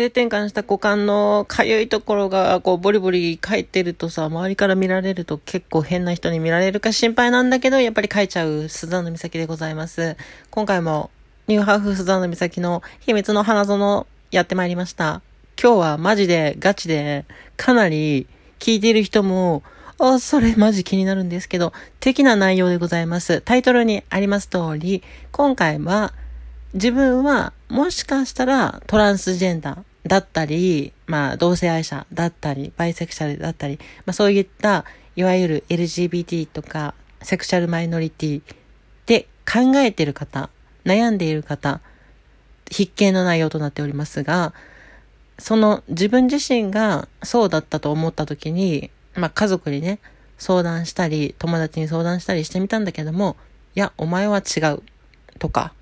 性転換した股間のかゆいところがこうボリボリ書いてるとさ、周りから見られると結構変な人に見られるか心配なんだけど、やっぱり書いちゃうスザンヌ美咲でございます。今回もニューハーフスザンヌ美咲の秘密の花園やってまいりました。今日はマジでガチでかなり聞いている人も、あ、それマジ気になるんですけど、的な内容でございます。タイトルにあります通り、今回は自分はもしかしたらトランスジェンダーだったり、まあ同性愛者だったり、バイセクシャルだったり、まあそういったいわゆる LGBT とかセクシャルマイノリティで考えている方、悩んでいる方、必見の内容となっておりますが、その自分自身がそうだったと思った時に、まあ家族にね、相談したり、友達に相談したりしてみたんだけども、いや、お前は違う。とか、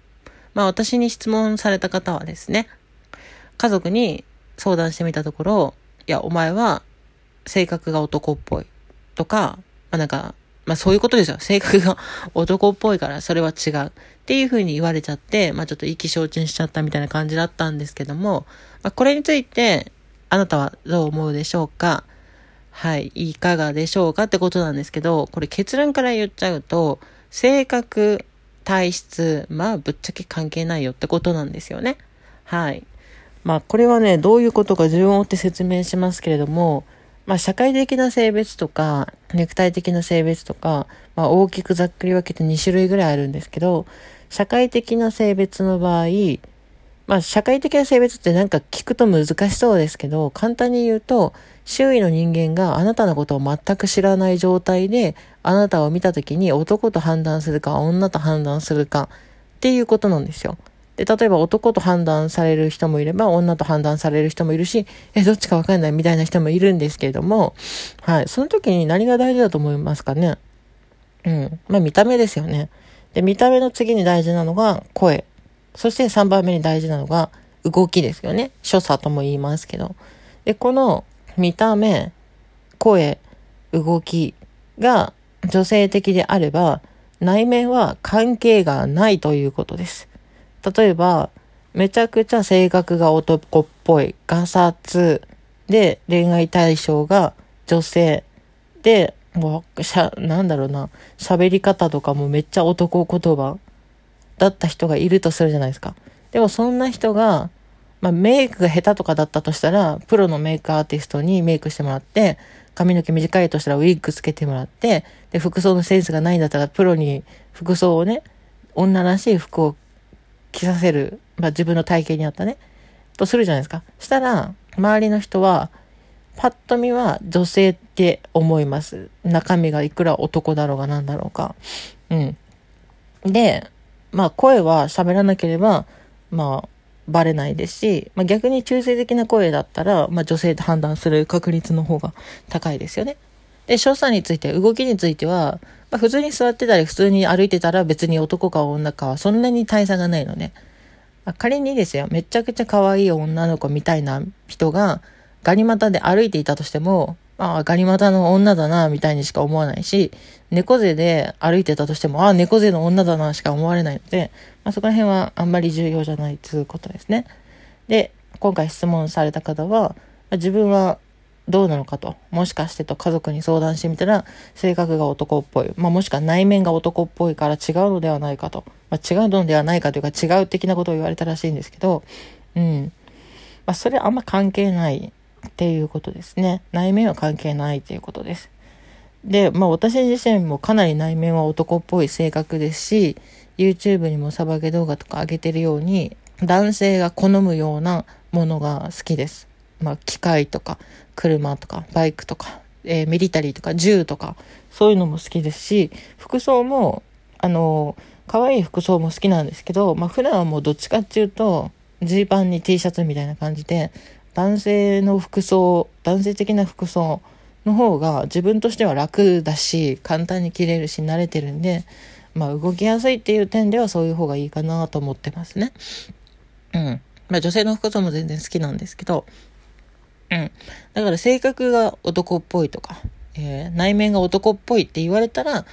まあ私に質問された方はですね、家族に相談してみたところ、いや、お前は性格が男っぽいとか、まあなんか、まあそういうことですよ。性格が 男っぽいからそれは違う。っていうふうに言われちゃって、まあちょっと意気消沈しちゃったみたいな感じだったんですけども、まあこれについてあなたはどう思うでしょうか？はい、いかがでしょうか？ってことなんですけど、これ結論から言っちゃうと、性格、体質、まあぶっちゃけ関係ないよってことなんですよね。はい。まあこれはね、どういうことか順を追って説明しますけれども、まあ社会的な性別とか、ネクタイ的な性別とか、まあ大きくざっくり分けて2種類ぐらいあるんですけど、社会的な性別の場合、まあ社会的な性別ってなんか聞くと難しそうですけど、簡単に言うと、周囲の人間があなたのことを全く知らない状態で、あなたを見た時に男と判断するか女と判断するかっていうことなんですよ。で、例えば男と判断される人もいれば、女と判断される人もいるし、え、どっちかわかんないみたいな人もいるんですけれども、はい。その時に何が大事だと思いますかね？うん。まあ見た目ですよね。で、見た目の次に大事なのが声。そして3番目に大事なのが動きですよね。所作とも言いますけど。で、この見た目、声、動きが女性的であれば、内面は関係がないということです。例えば、めちゃくちゃ性格が男っぽい、ガサツで恋愛対象が女性で、もう、しゃ、なんだろうな、喋り方とかもめっちゃ男言葉だった人がいるとするじゃないですか。でもそんな人が、まあ、メイクが下手とかだったとしたら、プロのメイクアーティストにメイクしてもらって、髪の毛短いとしたらウィッグつけてもらって、で、服装のセンスがないんだったら、プロに服装をね、女らしい服を着させる、まあ、自分の体型に合ったね、とするじゃないですか。したら、周りの人は、パッと見は女性って思います。中身がいくら男だろうが何だろうか。うん。で、まあ声は喋らなければ、まあバレないですし、まあ、逆に中性的な声だったら、まあ、女性と判断する確率の方が高いですよね。で、所作について、動きについては、まあ、普通に座ってたり、普通に歩いてたら別に男か女かはそんなに大差がないのね。まあ、仮にですよ、めちゃくちゃ可愛い女の子みたいな人が、ガニ股で歩いていたとしても、ああ、ガニ股の女だな、みたいにしか思わないし、猫背で歩いてたとしても、ああ、猫背の女だな、しか思われないので、まあ、そこら辺はあんまり重要じゃないということですね。で、今回質問された方はま、自分はどうなのかと。もしかしてと家族に相談してみたら、性格が男っぽい。まあ、もしくは内面が男っぽいから違うのではないかと。まあ、違うのではないかというか違う的なことを言われたらしいんですけど、うん。まあ、それあんま関係ないっていうことですね。内面は関係ないっていうことです。で、まあ私自身もかなり内面は男っぽい性格ですし、YouTube にもサバゲ動画とか上げてるように、男性が好むようなものが好きです。まあ機械とか、車とか、バイクとか、えー、ミリタリーとか、銃とか、そういうのも好きですし、服装も、あの、可愛い服装も好きなんですけど、まあ普段はもうどっちかっていうと、ジーパンに T シャツみたいな感じで、男性の服装、男性的な服装の方が自分としては楽だし、簡単に着れるし慣れてるんで、まあ動きやすいっていう点ではそういう方がいいかなと思ってますね。うん。まあ女性の服装も全然好きなんですけど、うん。だから性格が男っぽいとか、えー、内面が男っぽいって言われたら、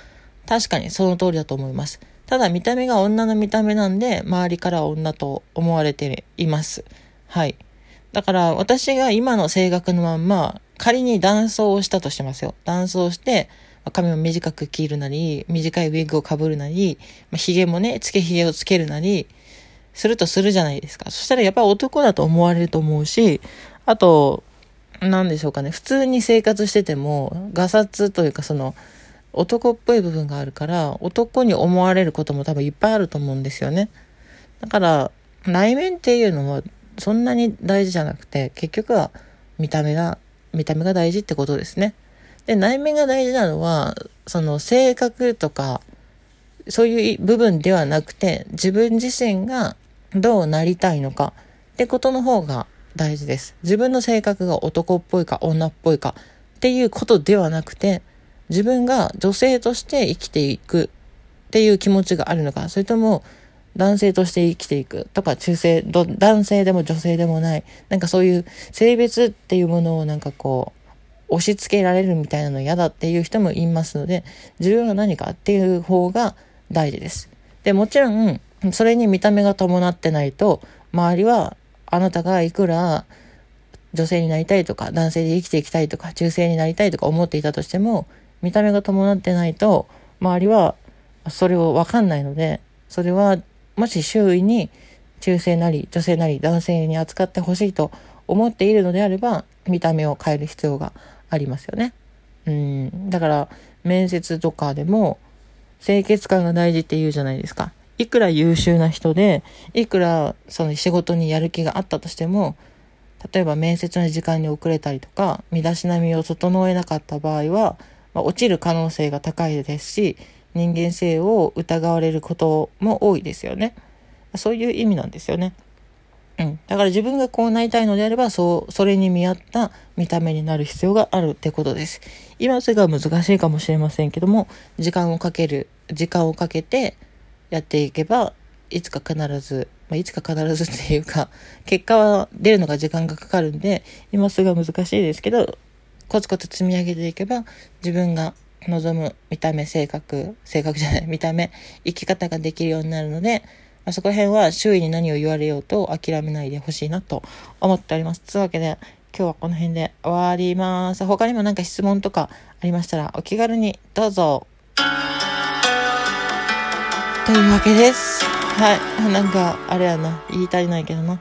確かにその通りだと思います。ただ見た目が女の見た目なんで、周りから女と思われています。はい。だから私が今の性格のまんま、仮に男装をしたとしてますよ。男装して、髪を短く切るなり、短いウィッグをかぶるなり、まあ、髭もね、つけ髭をつけるなり、するとするじゃないですか。そしたらやっぱり男だと思われると思うし、あと、なんでしょうかね。普通に生活してても、ガサツというかその、男っぽい部分があるから、男に思われることも多分いっぱいあると思うんですよね。だから、内面っていうのはそんなに大事じゃなくて、結局は見た目が、見た目が大事ってことですね。で、内面が大事なのは、その性格とか、そういう部分ではなくて、自分自身がどうなりたいのかってことの方が大事です。自分の性格が男っぽいか女っぽいかっていうことではなくて、自分が女性として生きていくっていう気持ちがあるのか、それとも男性として生きていくとか、中性、男性でも女性でもない、なんかそういう性別っていうものをなんかこう、押し付けられるみたいなの嫌だっていう人もいますので、自分が何かっていう方が大事です。で、もちろん、それに見た目が伴ってないと、周りはあなたがいくら女性になりたいとか、男性で生きていきたいとか、中性になりたいとか思っていたとしても、見た目が伴ってないと、周りはそれをわかんないので、それはもし周囲に中性なり女性なり男性に扱ってほしいと思っているのであれば、見た目を変える必要がありますよね。うん。だから、面接とかでも、清潔感が大事って言うじゃないですか。いくら優秀な人で、いくらその仕事にやる気があったとしても、例えば面接の時間に遅れたりとか、身だしなみを整えなかった場合は、まあ、落ちる可能性が高いですし、人間性を疑われることも多いですよね。そういう意味なんですよね。うん。だから自分がこうなりたいのであれば、そう、それに見合った見た目になる必要があるってことです。今それが難しいかもしれませんけども、時間をかける、時間をかけてやっていけば、いつか必ず、まあ、いつか必ずっていうか、結果は出るのが時間がかかるんで、今すぐは難しいですけど、コツコツ積み上げていけば、自分が望む見た目、性格、性格じゃない、見た目、生き方ができるようになるので、まあ、そこら辺は周囲に何を言われようと諦めないでほしいなと思っております。というわけで、今日はこの辺で終わります。他にも何か質問とかありましたらお気軽にどうぞ。というわけです。はい。なんか、あれやな。言い足りないけどな。